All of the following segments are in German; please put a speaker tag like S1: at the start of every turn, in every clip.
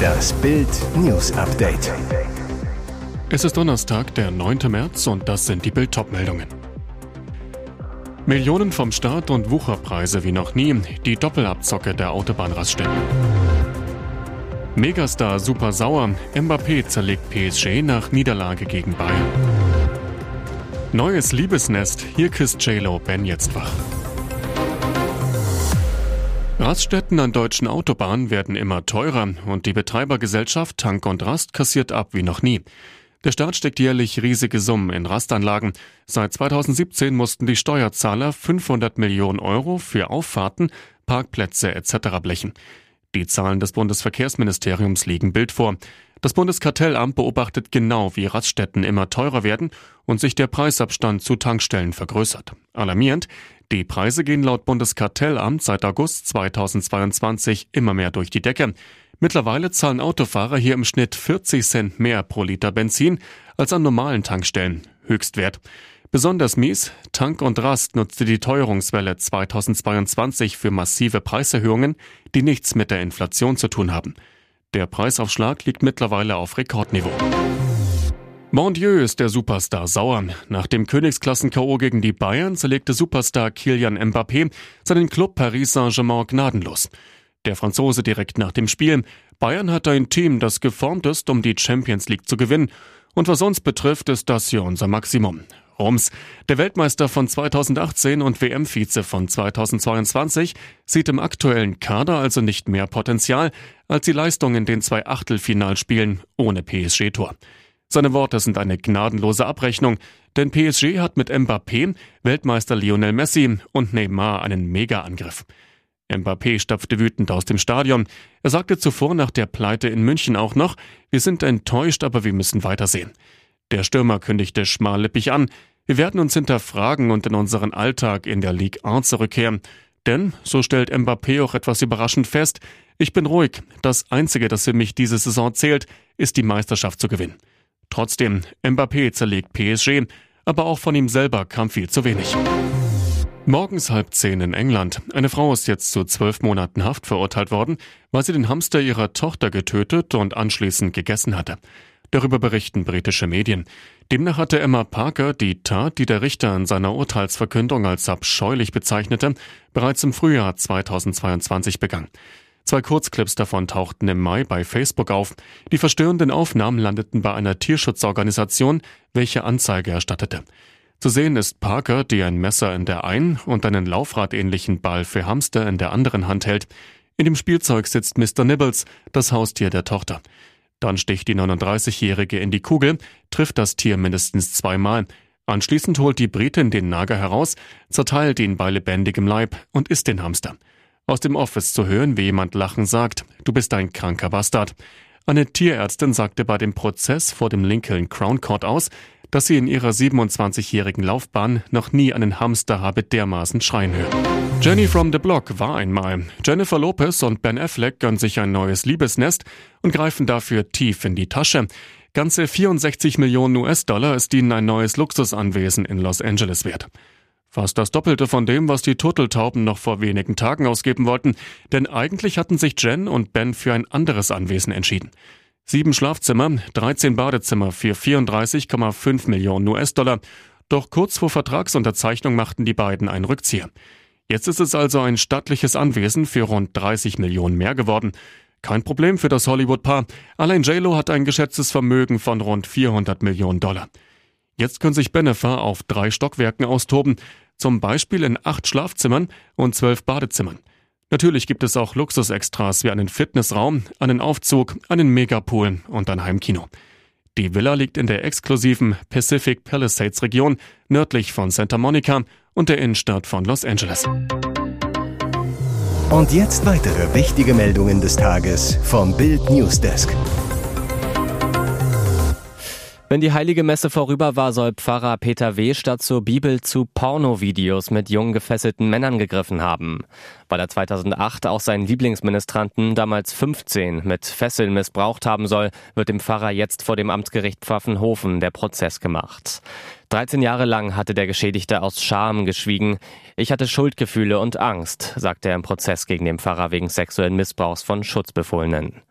S1: Das Bild News Update.
S2: Es ist Donnerstag, der 9. März und das sind die Bild meldungen Millionen vom Staat und Wucherpreise wie noch nie, die Doppelabzocke der Autobahnraststätten. Megastar super sauer, Mbappé zerlegt PSG nach Niederlage gegen Bayern. Neues Liebesnest, hier küsst JLo Ben jetzt wach. Raststätten an deutschen Autobahnen werden immer teurer und die Betreibergesellschaft Tank und Rast kassiert ab wie noch nie. Der Staat steckt jährlich riesige Summen in Rastanlagen. Seit 2017 mussten die Steuerzahler 500 Millionen Euro für Auffahrten, Parkplätze etc. blechen. Die Zahlen des Bundesverkehrsministeriums liegen Bild vor. Das Bundeskartellamt beobachtet genau, wie Raststätten immer teurer werden und sich der Preisabstand zu Tankstellen vergrößert. Alarmierend, die Preise gehen laut Bundeskartellamt seit August 2022 immer mehr durch die Decke. Mittlerweile zahlen Autofahrer hier im Schnitt 40 Cent mehr pro Liter Benzin als an normalen Tankstellen. Höchstwert. Besonders mies, Tank und Rast nutzte die Teuerungswelle 2022 für massive Preiserhöhungen, die nichts mit der Inflation zu tun haben. Der Preisaufschlag liegt mittlerweile auf Rekordniveau. Mon Dieu ist der Superstar sauer. Nach dem Königsklassen-K.O. gegen die Bayern zerlegte Superstar Kilian Mbappé seinen Club Paris Saint-Germain gnadenlos. Der Franzose direkt nach dem Spiel. Bayern hat ein Team, das geformt ist, um die Champions League zu gewinnen. Und was uns betrifft, ist das hier unser Maximum. Rums, der Weltmeister von 2018 und WM-Vize von 2022, sieht im aktuellen Kader also nicht mehr Potenzial als die Leistung in den zwei Achtelfinalspielen ohne PSG-Tor. Seine Worte sind eine gnadenlose Abrechnung, denn PSG hat mit Mbappé, Weltmeister Lionel Messi und Neymar einen Mega-Angriff. Mbappé stapfte wütend aus dem Stadion. Er sagte zuvor nach der Pleite in München auch noch, wir sind enttäuscht, aber wir müssen weitersehen. Der Stürmer kündigte schmallippig an, wir werden uns hinterfragen und in unseren Alltag in der Ligue 1 zurückkehren. Denn, so stellt Mbappé auch etwas überraschend fest, ich bin ruhig. Das Einzige, das für mich diese Saison zählt, ist die Meisterschaft zu gewinnen. Trotzdem, Mbappé zerlegt PSG, aber auch von ihm selber kam viel zu wenig. Morgens halb zehn in England. Eine Frau ist jetzt zu zwölf Monaten Haft verurteilt worden, weil sie den Hamster ihrer Tochter getötet und anschließend gegessen hatte. Darüber berichten britische Medien. Demnach hatte Emma Parker die Tat, die der Richter in seiner Urteilsverkündung als abscheulich bezeichnete, bereits im Frühjahr 2022 begangen. Zwei Kurzclips davon tauchten im Mai bei Facebook auf. Die verstörenden Aufnahmen landeten bei einer Tierschutzorganisation, welche Anzeige erstattete. Zu sehen ist Parker, die ein Messer in der einen und einen Laufradähnlichen Ball für Hamster in der anderen Hand hält. In dem Spielzeug sitzt Mr. Nibbles, das Haustier der Tochter. Dann sticht die 39-Jährige in die Kugel, trifft das Tier mindestens zweimal. Anschließend holt die Britin den Nager heraus, zerteilt ihn bei lebendigem Leib und isst den Hamster. Aus dem Office zu hören, wie jemand lachen sagt, du bist ein kranker Bastard. Eine Tierärztin sagte bei dem Prozess vor dem Lincoln Crown Court aus, dass sie in ihrer 27-jährigen Laufbahn noch nie einen Hamster habe dermaßen schreien hören. Jenny from the Block war einmal. Jennifer Lopez und Ben Affleck gönnen sich ein neues Liebesnest und greifen dafür tief in die Tasche. Ganze 64 Millionen US-Dollar ist ihnen ein neues Luxusanwesen in Los Angeles wert. Fast das Doppelte von dem, was die Turteltauben noch vor wenigen Tagen ausgeben wollten, denn eigentlich hatten sich Jen und Ben für ein anderes Anwesen entschieden. Sieben Schlafzimmer, 13 Badezimmer für 34,5 Millionen US-Dollar. Doch kurz vor Vertragsunterzeichnung machten die beiden einen Rückzieher. Jetzt ist es also ein stattliches Anwesen für rund 30 Millionen mehr geworden. Kein Problem für das Hollywood-Paar. Allein JLo hat ein geschätztes Vermögen von rund 400 Millionen Dollar. Jetzt können sich Benefer auf drei Stockwerken austoben, zum Beispiel in acht Schlafzimmern und zwölf Badezimmern. Natürlich gibt es auch Luxusextras wie einen Fitnessraum, einen Aufzug, einen Megapool und ein Heimkino. Die Villa liegt in der exklusiven Pacific Palisades Region nördlich von Santa Monica und der Innenstadt von Los Angeles.
S1: Und jetzt weitere wichtige Meldungen des Tages vom Bild Newsdesk.
S3: Wenn die heilige Messe vorüber war, soll Pfarrer Peter W. statt zur Bibel zu Pornovideos mit jungen gefesselten Männern gegriffen haben. Weil er 2008 auch seinen Lieblingsministranten, damals 15, mit Fesseln missbraucht haben soll, wird dem Pfarrer jetzt vor dem Amtsgericht Pfaffenhofen der Prozess gemacht. 13 Jahre lang hatte der Geschädigte aus Scham geschwiegen. Ich hatte Schuldgefühle und Angst, sagte er im Prozess gegen den Pfarrer wegen sexuellen Missbrauchs von Schutzbefohlenen.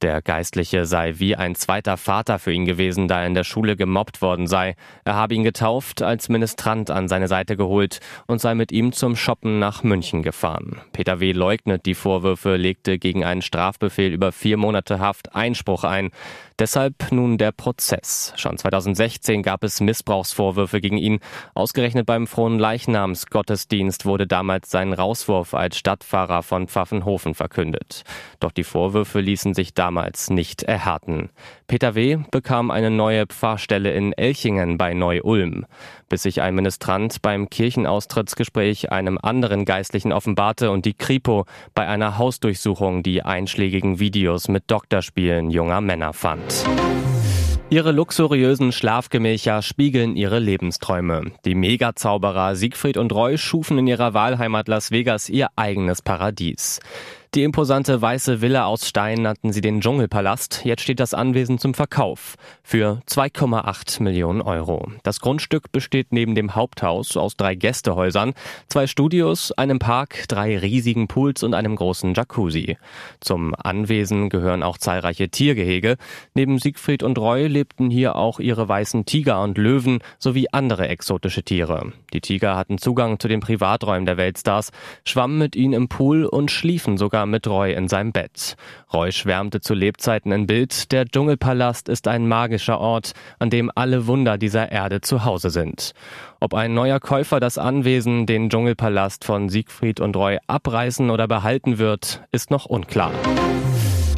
S3: Der Geistliche sei wie ein zweiter Vater für ihn gewesen, da er in der Schule gemobbt worden sei. Er habe ihn getauft, als Ministrant an seine Seite geholt und sei mit ihm zum Shoppen nach München gefahren. Peter W. leugnet die Vorwürfe, legte gegen einen Strafbefehl über vier Monate Haft Einspruch ein. Deshalb nun der Prozess. Schon 2016 gab es Missbrauchsvorwürfe gegen ihn. Ausgerechnet beim Frohen Leichnamsgottesdienst wurde damals sein Rauswurf als Stadtfahrer von Pfaffenhofen verkündet. Doch die Vorwürfe ließen sich damals nicht erhärten. Peter W. bekam eine neue Pfarrstelle in Elchingen bei Neu-Ulm, bis sich ein Ministrant beim Kirchenaustrittsgespräch einem anderen Geistlichen offenbarte und die Kripo bei einer Hausdurchsuchung die einschlägigen Videos mit Doktorspielen junger Männer fand. Ihre luxuriösen Schlafgemächer spiegeln ihre Lebensträume. Die Megazauberer Siegfried und Roy schufen in ihrer Wahlheimat Las Vegas ihr eigenes Paradies. Die imposante weiße Villa aus Stein nannten sie den Dschungelpalast. Jetzt steht das Anwesen zum Verkauf für 2,8 Millionen Euro. Das Grundstück besteht neben dem Haupthaus aus drei Gästehäusern, zwei Studios, einem Park, drei riesigen Pools und einem großen Jacuzzi. Zum Anwesen gehören auch zahlreiche Tiergehege. Neben Siegfried und Roy lebten hier auch ihre weißen Tiger und Löwen sowie andere exotische Tiere. Die Tiger hatten Zugang zu den Privaträumen der Weltstars, schwammen mit ihnen im Pool und schliefen sogar sogar mit Roy in seinem Bett. Roy schwärmte zu Lebzeiten in Bild, der Dschungelpalast ist ein magischer Ort, an dem alle Wunder dieser Erde zu Hause sind. Ob ein neuer Käufer das Anwesen, den Dschungelpalast von Siegfried und Roy abreißen oder behalten wird, ist noch unklar.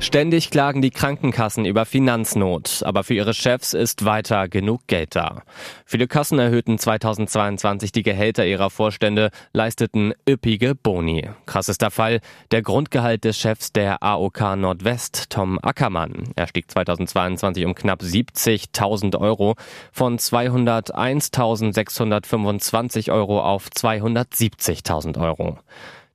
S3: Ständig klagen die Krankenkassen über Finanznot, aber für ihre Chefs ist weiter genug Geld da. Viele Kassen erhöhten 2022 die Gehälter ihrer Vorstände, leisteten üppige Boni. Krassester Fall, der Grundgehalt des Chefs der AOK Nordwest, Tom Ackermann. Er stieg 2022 um knapp 70.000 Euro von 201.625 Euro auf 270.000 Euro.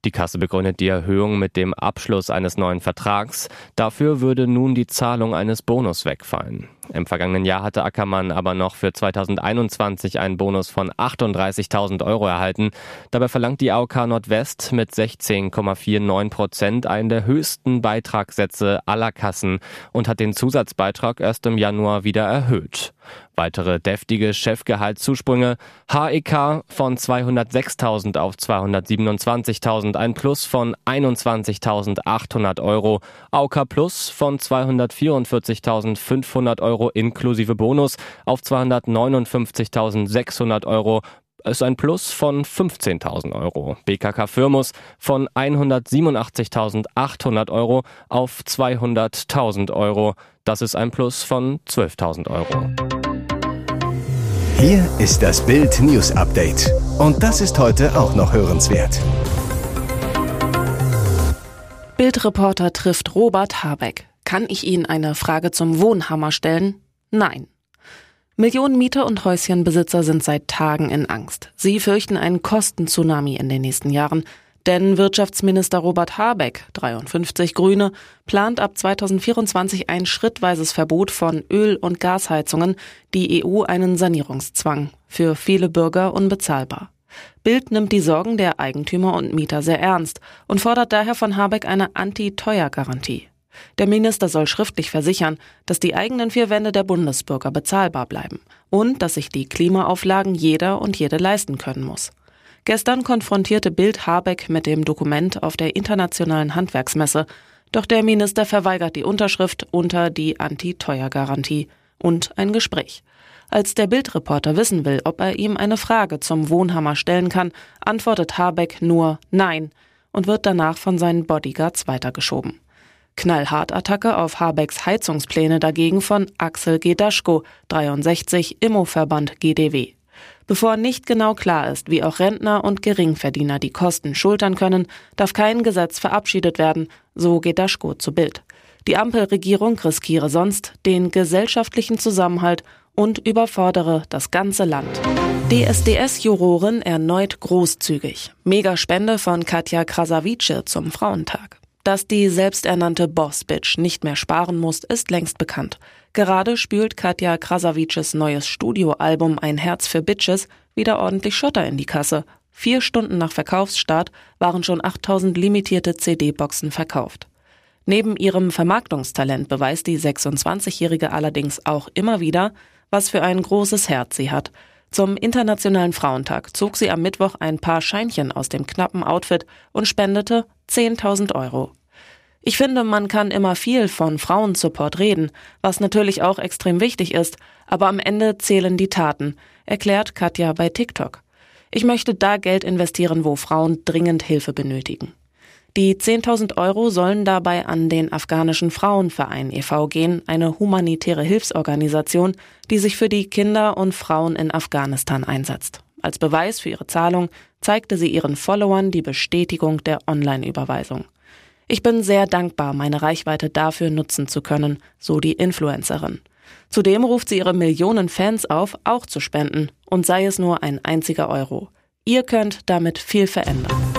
S3: Die Kasse begründet die Erhöhung mit dem Abschluss eines neuen Vertrags. Dafür würde nun die Zahlung eines Bonus wegfallen. Im vergangenen Jahr hatte Ackermann aber noch für 2021 einen Bonus von 38.000 Euro erhalten. Dabei verlangt die AOK Nordwest mit 16,49 Prozent einen der höchsten Beitragssätze aller Kassen und hat den Zusatzbeitrag erst im Januar wieder erhöht. Weitere deftige Chefgehaltszusprünge. HEK von 206.000 auf 227.000, ein Plus von 21.800 Euro. AOK Plus von 244.500 Euro Euro inklusive Bonus auf 259.600 Euro ist ein Plus von 15.000 Euro. BKK Firmus von 187.800 Euro auf 200.000 Euro. Das ist ein Plus von 12.000 Euro.
S1: Hier ist das Bild News Update. Und das ist heute auch noch hörenswert.
S4: Bildreporter trifft Robert Habeck. Kann ich Ihnen eine Frage zum Wohnhammer stellen? Nein. Millionen Mieter und Häuschenbesitzer sind seit Tagen in Angst. Sie fürchten einen Kostentsunami in den nächsten Jahren. Denn Wirtschaftsminister Robert Habeck, 53 Grüne, plant ab 2024 ein schrittweises Verbot von Öl- und Gasheizungen, die EU einen Sanierungszwang. Für viele Bürger unbezahlbar. Bild nimmt die Sorgen der Eigentümer und Mieter sehr ernst und fordert daher von Habeck eine Anti-Teuer-Garantie. Der Minister soll schriftlich versichern, dass die eigenen vier Wände der Bundesbürger bezahlbar bleiben und dass sich die Klimaauflagen jeder und jede leisten können muss. Gestern konfrontierte Bild Habeck mit dem Dokument auf der internationalen Handwerksmesse, doch der Minister verweigert die Unterschrift unter die Anti-Teuer-Garantie und ein Gespräch. Als der Bildreporter wissen will, ob er ihm eine Frage zum Wohnhammer stellen kann, antwortet Habeck nur Nein und wird danach von seinen Bodyguards weitergeschoben. Knallhart-Attacke auf Habecks Heizungspläne dagegen von Axel G. Daschko, 63, Immoverband GDW. Bevor nicht genau klar ist, wie auch Rentner und Geringverdiener die Kosten schultern können, darf kein Gesetz verabschiedet werden, so Gedaschko zu Bild. Die Ampelregierung riskiere sonst den gesellschaftlichen Zusammenhalt und überfordere das ganze Land. DSDS-Jurorin erneut großzügig. Megaspende von Katja Krasavice zum Frauentag. Dass die selbsternannte Boss-Bitch nicht mehr sparen muss, ist längst bekannt. Gerade spült Katja Krasavices neues Studioalbum Ein Herz für Bitches wieder ordentlich Schotter in die Kasse. Vier Stunden nach Verkaufsstart waren schon 8000 limitierte CD-Boxen verkauft. Neben ihrem Vermarktungstalent beweist die 26-Jährige allerdings auch immer wieder, was für ein großes Herz sie hat. Zum Internationalen Frauentag zog sie am Mittwoch ein paar Scheinchen aus dem knappen Outfit und spendete 10.000 Euro. Ich finde, man kann immer viel von Frauensupport reden, was natürlich auch extrem wichtig ist, aber am Ende zählen die Taten, erklärt Katja bei TikTok. Ich möchte da Geld investieren, wo Frauen dringend Hilfe benötigen. Die 10.000 Euro sollen dabei an den afghanischen Frauenverein e.V. gehen, eine humanitäre Hilfsorganisation, die sich für die Kinder und Frauen in Afghanistan einsetzt. Als Beweis für ihre Zahlung zeigte sie ihren Followern die Bestätigung der Online-Überweisung. Ich bin sehr dankbar, meine Reichweite dafür nutzen zu können, so die Influencerin. Zudem ruft sie ihre Millionen Fans auf, auch zu spenden, und sei es nur ein einziger Euro. Ihr könnt damit viel verändern.